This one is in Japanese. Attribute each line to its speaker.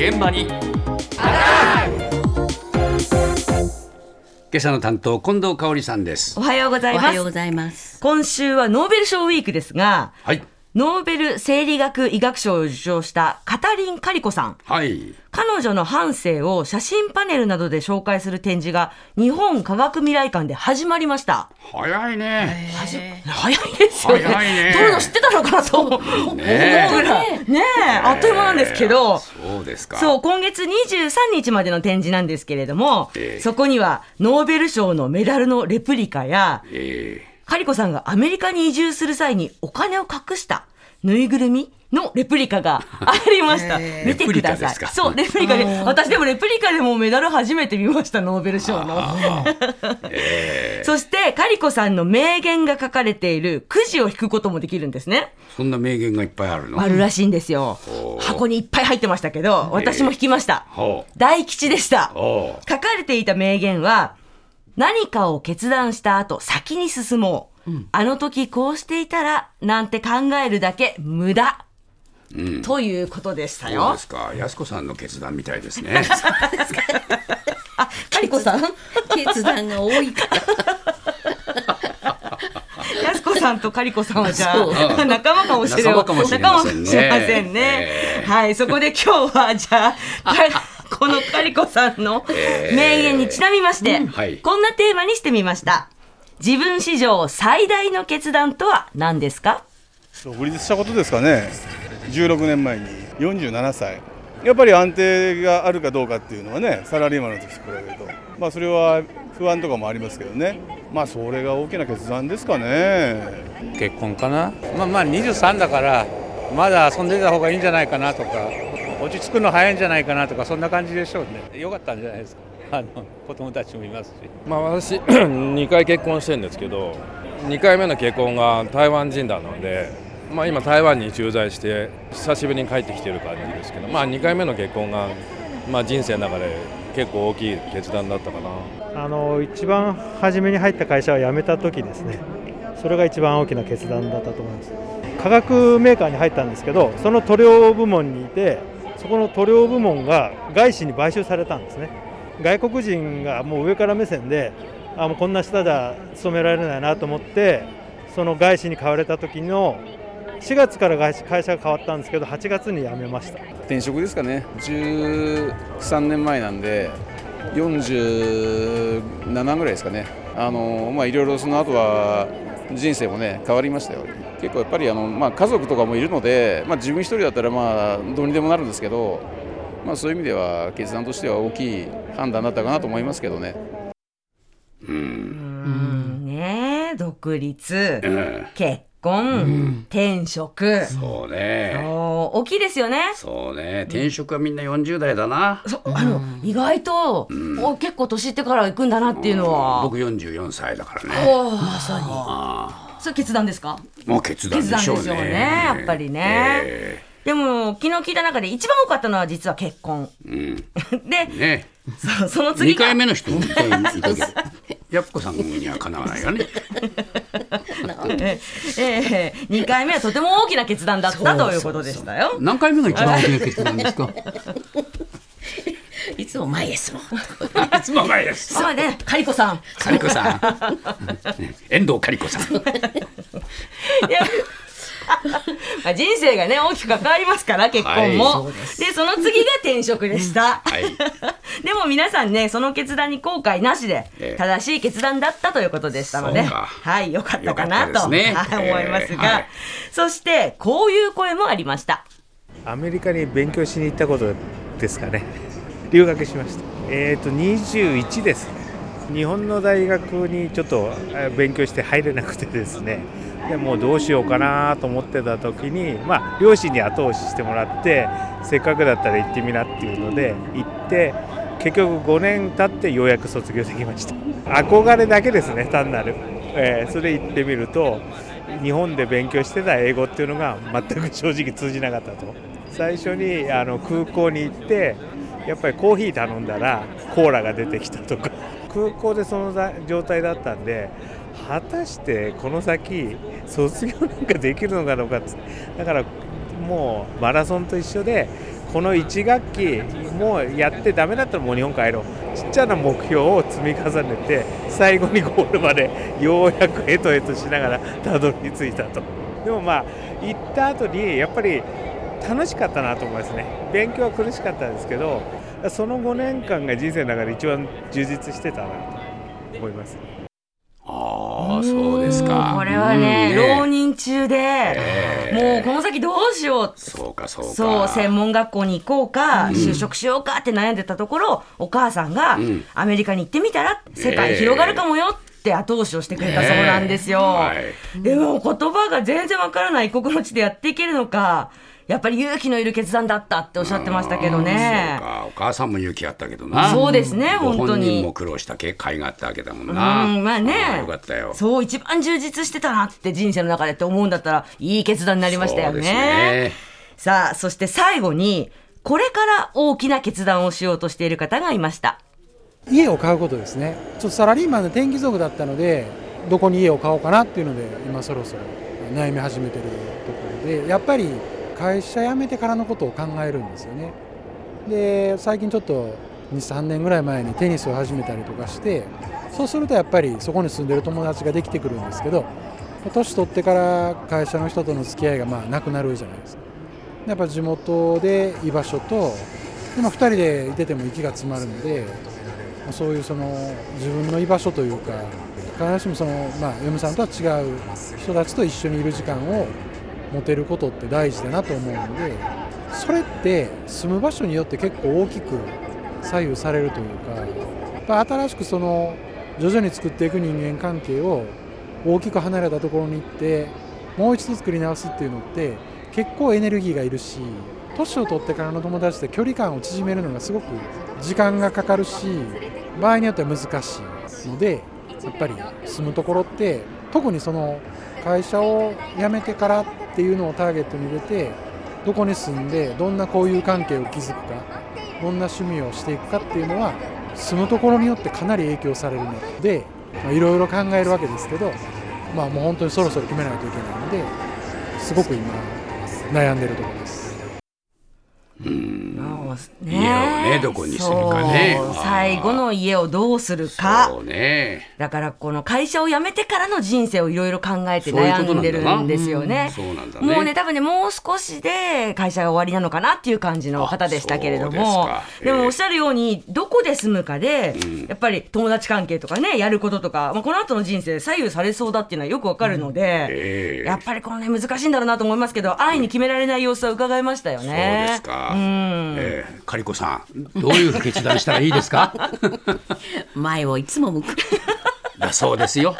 Speaker 1: 現場に。
Speaker 2: 今朝の担当近藤香織さんです。
Speaker 3: おはようございます。
Speaker 4: おはようございます。
Speaker 3: 今週はノーベル賞ウィークですが
Speaker 2: はい
Speaker 3: ノーベル生理学医学賞を受賞したカタリン・カリコさん。
Speaker 2: はい。
Speaker 3: 彼女の半生を写真パネルなどで紹介する展示が日本科学未来館で始まりました。
Speaker 2: 早いね。
Speaker 3: はじ早いですよね。
Speaker 2: 早いね。
Speaker 3: 撮るの知ってたのかなと思うぐ
Speaker 2: ね
Speaker 3: らい。ねえ。あっという間なんですけど、
Speaker 2: そうですか。
Speaker 3: そう、今月23日までの展示なんですけれども、
Speaker 2: ええ。
Speaker 3: そこにはノーベル賞のメダルのレプリカや、
Speaker 2: え
Speaker 3: カリコさんがアメリカに移住する際にお金を隠したぬいぐるみのレプリカがありました。
Speaker 4: へ
Speaker 3: 見てください。そう、レプリカで、私でもレプリカでもメダル初めて見ました、ノーベル賞の。そして、カリコさんの名言が書かれているくじを引くこともできるんですね。
Speaker 2: ーそんな名言がいっぱいあるの？
Speaker 3: あるらしいんですよ箱にいっぱい入ってましたけど、私も引きました。
Speaker 2: ほう
Speaker 3: 大吉でした。書かれていた名言は、何かを決断した後、先に進もう。あの時こうしていたら、なんて考えるだけ無駄。ということでしたよ。
Speaker 2: そうで。すか。安子さんの決断みたいですね。
Speaker 3: あ、カリコさん
Speaker 4: 決断が多いか。ら。
Speaker 3: やすこさんとカリコさんはじゃ
Speaker 4: そう。
Speaker 3: あ、仲間かもしれ
Speaker 2: 仲間かもしれませんね。
Speaker 3: 仲間かもしれませんね。
Speaker 2: ええ。
Speaker 3: はい、そこで今日はじゃあ、かこのカリコさんの名言にちなみまして、
Speaker 2: はい。
Speaker 3: こんなテーマにしてみました。自分史上最大の決断とは何ですか？
Speaker 5: 独立したことですかね。16年前に47歳。やっぱり安定があるかどうかっていうのはねサラリーマンの時と比べると。まあそれは不安とかもありますけどね。まあそれが大きな決断ですかね。
Speaker 6: 結婚かな？まあまあ23だからまだ遊んでた方がいいんじゃないかなとか落ち着くの早いんじゃないかなとかそんな感じでしょうね。よかったんじゃないですか。あの子供たちもいますし。
Speaker 7: まあ、私 2回結婚してるんですけど2回目の結婚が台湾人だので、まあ、今台湾に駐在して久しぶりに帰ってきてる感じですけど、まあ、2回目の結婚が、まあ、人生の中で結構大きい決断だったかな。
Speaker 8: あの一番初めに入った会社を辞めた時ですね。それが一番大きな決断だったと思います。化学メーカーに入ったんですけどその塗料部門にいてそこの塗料部門が外資に買収されたんですね。外国人がもう上から目線であもうこんな下じゃ勤められないなと思ってその外資に買われた時の4月から外資会社が変わったんですけど8月に辞めました。
Speaker 9: 転職ですかね。13年前なんで47ぐらいですかね。あのまあいろいろその後は人生もね変わりましたよ。結構やっぱりあの、まあ、家族とかもいるので、まあ、自分一人だったらまあどうにでもなるんですけど、まあ、そういう意味では決断としては大きい判断だったかなと思いますけどね。
Speaker 3: うん、ねえ、独立、
Speaker 2: うん
Speaker 3: 結婚、転職。
Speaker 2: そうね。
Speaker 3: そう大きいですよね。
Speaker 2: そうね。転職はみんな40代だな。
Speaker 3: そうあの、意外と、お結構年いってから行くんだなっていうのは。
Speaker 2: 僕44歳だからね。
Speaker 3: まさに。それ決断ですか？
Speaker 2: もう決断でしょうね。
Speaker 3: ねやっぱりね。
Speaker 2: え
Speaker 3: でも、昨日聞いた中で一番多かったのは実は結婚。
Speaker 2: えうん。
Speaker 3: で、
Speaker 2: ね。
Speaker 3: そうその次
Speaker 2: 2
Speaker 3: が。
Speaker 2: 回目の人 やっこさんにはかなわないよね。
Speaker 3: ええ。2回目はとても大きな決断だったということでしたよ。
Speaker 2: 何回目が一番大きな決断ですか？
Speaker 4: いつも前ですもん。
Speaker 2: いつも前です
Speaker 3: そうね、カリコさん。
Speaker 2: カリコさん。遠藤カリコさん。
Speaker 3: いやまあ人生がね大きく関わりますから結婚も、
Speaker 2: はい
Speaker 3: でその次が転職でした、
Speaker 2: はい。
Speaker 3: でも皆さんねその決断に後悔なしで
Speaker 2: ええ。
Speaker 3: 正しい決断だったということでしたので、はいよかったかなと、
Speaker 2: ね。
Speaker 3: はい思いますが、
Speaker 2: ええ。はい。
Speaker 3: そしてこういう声もありました。
Speaker 10: アメリカに勉強しに行ったことですかね留学しました。えっ、と21です日本の大学にちょっと勉強して入れなくてですね。でもうどうしようかなと思ってた時にまあ両親に後押ししてもらってせっかくだったら行ってみなっていうので行って結局5年経ってようやく卒業できました。憧れだけですね単なる、えーそれ行ってみると日本で勉強してた英語っていうのが全く正直通じなかったと。最初にあの空港に行ってやっぱりコーヒー頼んだらコーラが出てきたとか。空港でその状態だったんで果たしてこの先卒業なんかできるのかどうかっだからもうマラソンと一緒でこの1学期もうやってダメだったらもう日本帰ろう。ちっちゃな目標を積み重ねて最後にゴールまでようやくヘトヘトしながらたどり着いたと。でもまあ行った後にやっぱり楽しかったなと思いますね。勉強は苦しかったんですけどその5年間が人生の中で一番充実してたなと思います。
Speaker 2: ああそうですか。
Speaker 3: これはね、
Speaker 2: うん。
Speaker 3: 浪人中で、もうこの先どうしよう。
Speaker 2: そうかそうか。
Speaker 3: そう専門学校に行こうか、
Speaker 2: うん。
Speaker 3: 就職しようかって悩んでたところお母さんが、
Speaker 2: うん。
Speaker 3: アメリカに行ってみたら世界広がるかもよって後押しをしてくれたそうなんですよ。
Speaker 2: はい。
Speaker 3: でも言葉が全然わからない異国の地でやっていけるのかやっぱり勇気のいる決断だったっておっしゃってましたけどね。
Speaker 2: そう。か。お母さんも勇気あったけどな。
Speaker 3: そうですね
Speaker 2: ご
Speaker 3: 本当に。
Speaker 2: 本人も苦労した経緯があったわけだもんな。
Speaker 3: うんまあね。
Speaker 2: あよかったよ。
Speaker 3: そう一番充実してたなって人生の中でって思うんだったらいい決断になりましたよ
Speaker 2: そう
Speaker 3: ね。
Speaker 2: ですね。
Speaker 3: さあそして最後にこれから大きな決断をしようとしている方がいました。
Speaker 1: 家を買うことですね。ちょっとサラリーマンで転勤族だったのでどこに家を買おうかなっていうので今そろそろ悩み始めてるところでやっぱり会社辞めてからのことを考えるんですよね。で最近ちょっと23年ぐらい前にテニスを始めたりとかしてそうするとやっぱりそこに住んでる友達ができてくるんですけど年取ってから会社の人との付き合いがまあなくなるじゃないですか。やっぱ地元で居場所とでも2人でいてても息が詰まるのでそういうその自分の居場所というか必ずしもその、まあ、嫁さんとは違う人たちと一緒にいる時間を持てることって大事だなと思うのでそれって住む場所によって結構大きく左右されるというかやっぱ新しくその徐々に作っていく人間関係を大きく離れたところに行ってもう一度作り直すっていうのって結構エネルギーがいるし年を取ってからの友達で距離感を縮めるのがすごく時間がかかるし場合によっては難しいのでっぱり住むところって特にその会社を辞めてからっていうのをターゲットに入れてどこに住んでどんな交友関係を築くかどんな趣味をしていくかっていうのは住むところによってかなり影響されるのでいろいろ考えるわけですけどまあもう本当にそろそろ決めないといけないのですごく今悩んでるところです。
Speaker 3: ね。
Speaker 2: 家をねどこにするかね。
Speaker 3: 最後の家をどうするか。
Speaker 2: そうね。
Speaker 3: だからこの会社を辞めてからの人生をいろいろ考えて悩んでる
Speaker 2: なん
Speaker 3: ですよね。
Speaker 2: そうなんだね。
Speaker 3: もうね多分ねもう少しで会社が終わりなのかなっていう感じの方でしたけれども。でもおっしゃるようにどこで住むかで、やっぱり友達関係とかねやることとか、まあ、この後の人生左右されそうだっていうのはよくわかるので、
Speaker 2: ええ。
Speaker 3: やっぱりこのね難しいんだろうなと思いますけど安易に決められない様子は伺いましたよね。
Speaker 2: そうですか、
Speaker 3: うん
Speaker 2: えーカリコさんどういう決断したらいいですか？
Speaker 4: 前をいつも向く。
Speaker 2: だそうですよ